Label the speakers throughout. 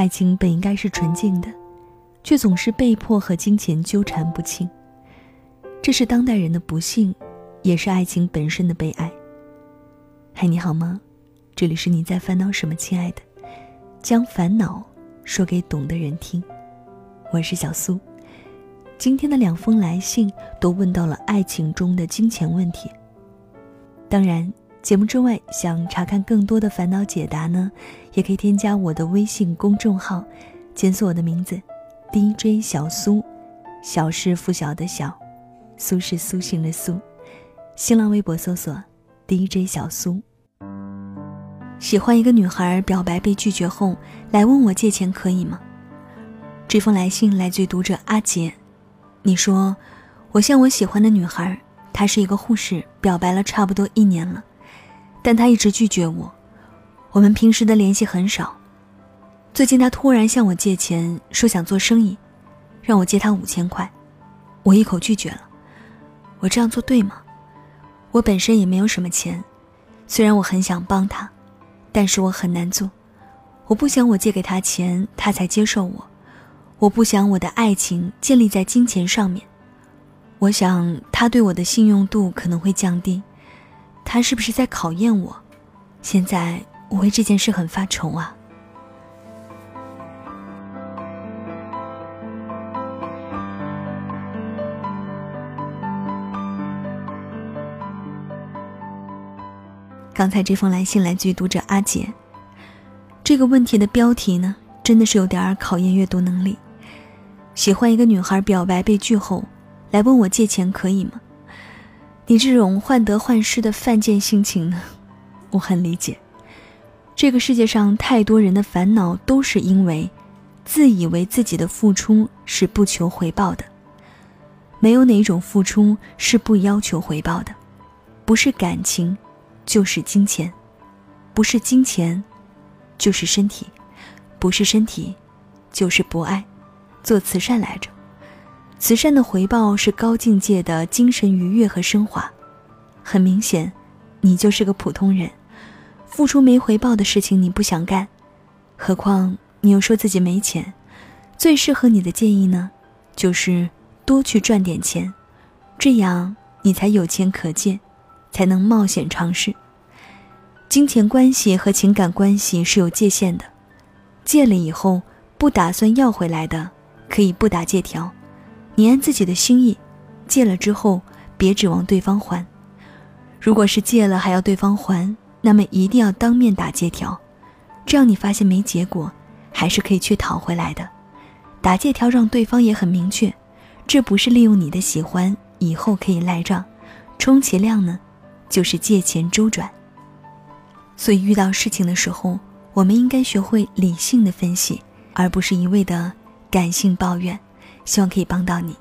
Speaker 1: 爱情本应该是纯净的，却总是被迫和金钱纠缠不清。这是当代人的不幸，也是爱情本身的悲哀。嗨，你好吗？这里是你在烦恼什么，亲爱的？将烦恼说给懂的人听。我是小苏。今天的两封来信都问到了爱情中的金钱问题。当然，节目之外想查看更多的烦恼解答呢，也可以添加我的微信公众号，检索我的名字，DJ 小苏，小是拂晓的小，苏是苏醒的苏。新浪微博搜索 DJ 小苏。喜欢一个女孩表白被拒绝后，来问我借钱可以吗？这封来信来自于读者阿杰。你说，我向我喜欢的女孩，她是一个护士，表白了差不多一年了，但他一直拒绝我。我们平时的联系很少。最近他突然向我借钱，说想做生意，让我借他五千块，我一口拒绝了。我这样做对吗？我本身也没有什么钱，虽然我很想帮他，但是我很难做。我不想我借给他钱，他才接受我。我不想我的爱情建立在金钱上面，我想他对我的信用度可能会降低，他是不是在考验我？现在我为这件事很发愁啊。刚才这封来信来自于读者阿杰，这个问题的标题呢，真的是有点考验阅读能力。喜欢一个女孩表白被拒后，来问我借钱可以吗？你这种患得患失的犯贱心情呢，我很理解。这个世界上太多人的烦恼都是因为自以为自己的付出是不求回报的。没有哪一种付出是不要求回报的，不是感情，就是金钱；不是金钱，就是身体；不是身体，就是不爱。做慈善来着，慈善的回报是高境界的精神愉悦和升华。很明显，你就是个普通人，付出没回报的事情你不想干，何况你又说自己没钱。最适合你的建议呢，就是多去赚点钱，这样你才有钱可借，才能冒险尝试。金钱关系和情感关系是有界限的，借了以后不打算要回来的。可以不打借条，你按自己的心意，借了之后别指望对方还。如果是借了还要对方还，那么一定要当面打借条，这样你发现没结果，还是可以去讨回来的。打借条让对方也很明确，这不是利用你的喜欢以后可以赖账，充其量呢，就是借钱周转。所以遇到事情的时候，我们应该学会理性的分析，而不是一味的。感性抱怨，希望可以帮到你。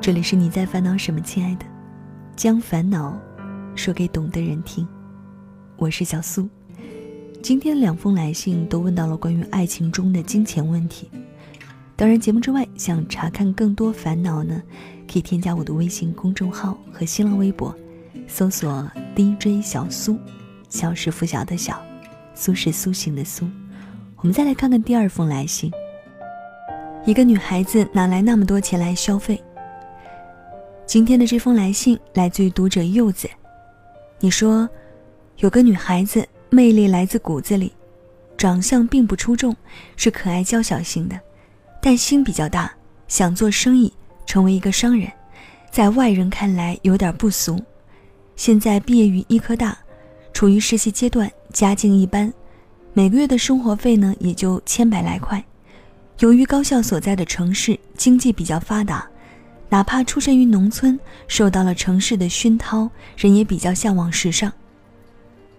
Speaker 1: 这里是你在烦恼什么，亲爱的？将烦恼说给懂的人听。我是小苏。今天两封来信都问到了关于爱情中的金钱问题。当然，节目之外想查看更多烦恼呢，可以添加我的微信公众号和新浪微博。搜索 DJ 小苏，小是拂晓的小，苏是苏醒的苏。我们再来看看第二封来信。一个女孩子哪来那么多钱来消费？今天的这封来信来自于读者柚子。你说，有个女孩子魅力来自骨子里，长相并不出众，是可爱娇小型的，但心比较大，想做生意，成为一个商人，在外人看来有点不俗。现在毕业于医科大，处于实习阶段，家境一般，每个月的生活费呢也就千百来块。由于高校所在的城市经济比较发达，哪怕出身于农村，受到了城市的熏陶，人也比较向往时尚。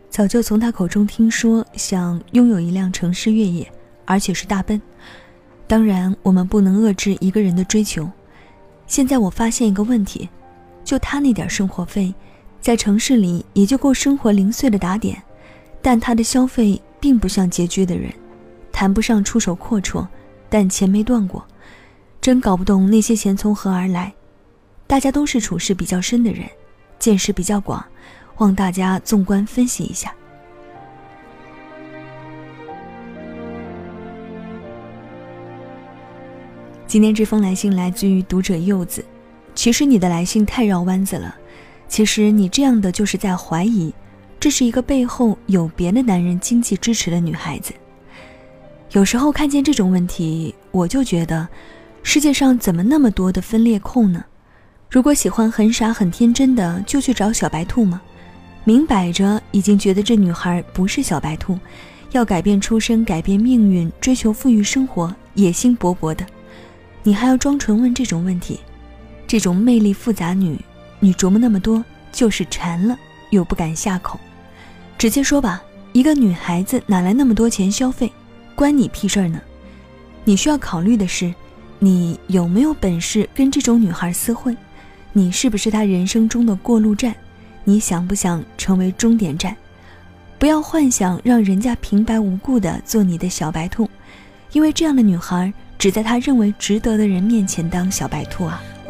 Speaker 1: 早就从他口中听说想拥有一辆城市越野，而且是大奔。当然，我们不能遏制一个人的追求。现在我发现一个问题，就他那点生活费。在城市里也就够生活零碎的打点，但他的消费并不像拮据的人，谈不上出手阔绰，但钱没断过，真搞不懂那些钱从何而来。大家都是处事比较深的人，见识比较广，望大家纵观分析一下。今天这封来信来自于读者柚子，其实你的来信太绕弯子了。其实你这样的就是在怀疑，这是一个背后有别的男人经济支持的女孩子。有时候看见这种问题，我就觉得，世界上怎么那么多的分裂控呢？如果喜欢很傻很天真的，就去找小白兔吗？明摆着已经觉得这女孩不是小白兔，要改变出身、改变命运、追求富裕生活，野心勃勃的。你还要装纯问这种问题，这种魅力复杂女，你琢磨那么多就是馋了，又不敢下口。直接说吧，一个女孩子哪来那么多钱消费，关你屁事儿呢？你需要考虑的是，你有没有本事跟这种女孩厮混？你是不是她人生中的过路站？你想不想成为终点站？不要幻想让人家平白无故的做你的小白兔，因为这样的女孩。只在他认为值得的人面前当小白兔啊！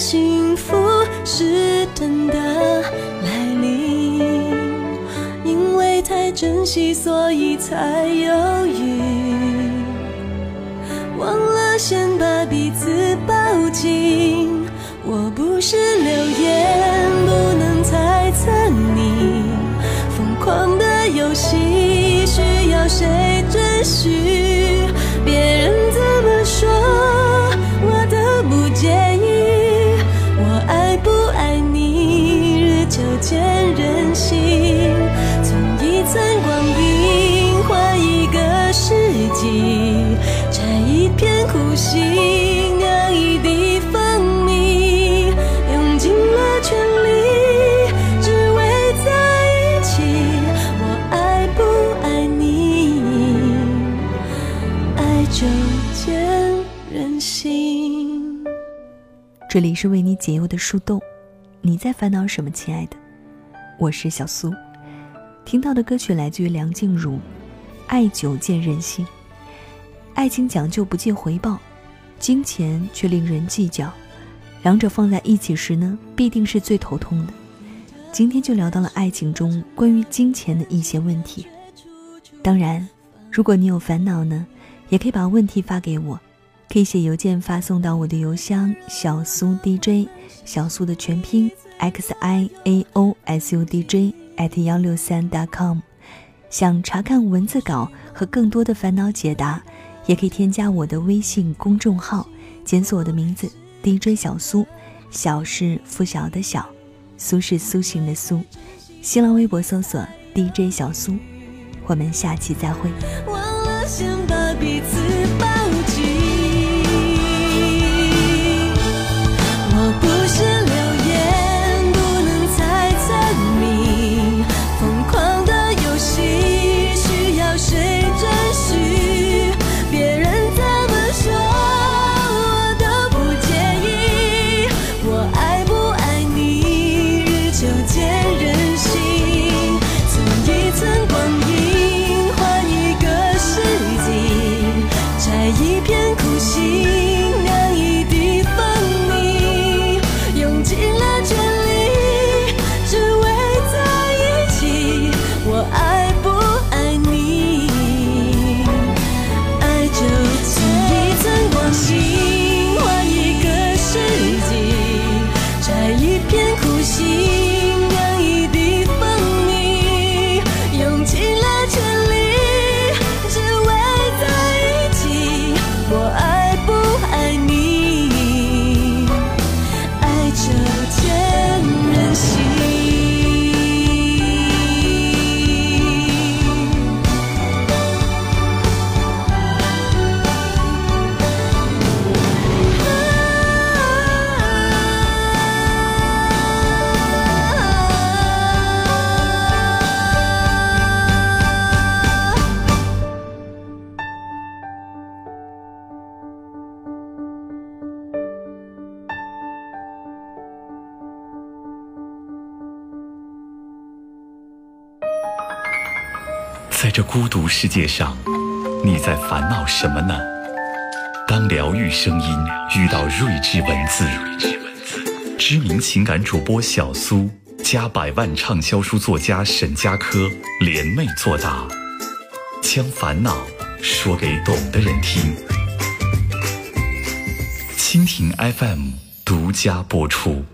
Speaker 2: 幸福是真的来临，因为太珍惜，所以才犹豫，忘了先把彼此抱紧。我不是流言，不能猜测你疯狂的游戏需要谁准许？
Speaker 1: 这里是为你解忧的树洞，你在烦恼什么，亲爱的？我是小苏。听到的歌曲来自于梁静茹，《爱久见人心》。爱情讲究不计回报，金钱却令人计较，两者放在一起时呢，必定是最头痛的。今天就聊到了爱情中关于金钱的一些问题。当然，如果你有烦恼呢，也可以把问题发给我。可以写邮件发送到我的邮箱小苏 DJ 小苏的全拼 x i a o s u d j at 幺六三 dot com。想查看文字稿和更多的烦恼解答，也可以添加我的微信公众号，检索我的名字 DJ 小苏，小是拂晓的小，苏是苏醒的苏。新浪微博搜索 DJ 小苏，我们下期再会。
Speaker 2: 忘了先把彼此
Speaker 3: 在这孤独世界上，你在烦恼什么呢？当疗愈声音遇到睿智文字，知名情感主播小苏加百万畅销书作家沈佳柯联袂作答，将烦恼说给懂的人听。蜻蜓 FM 独家播出。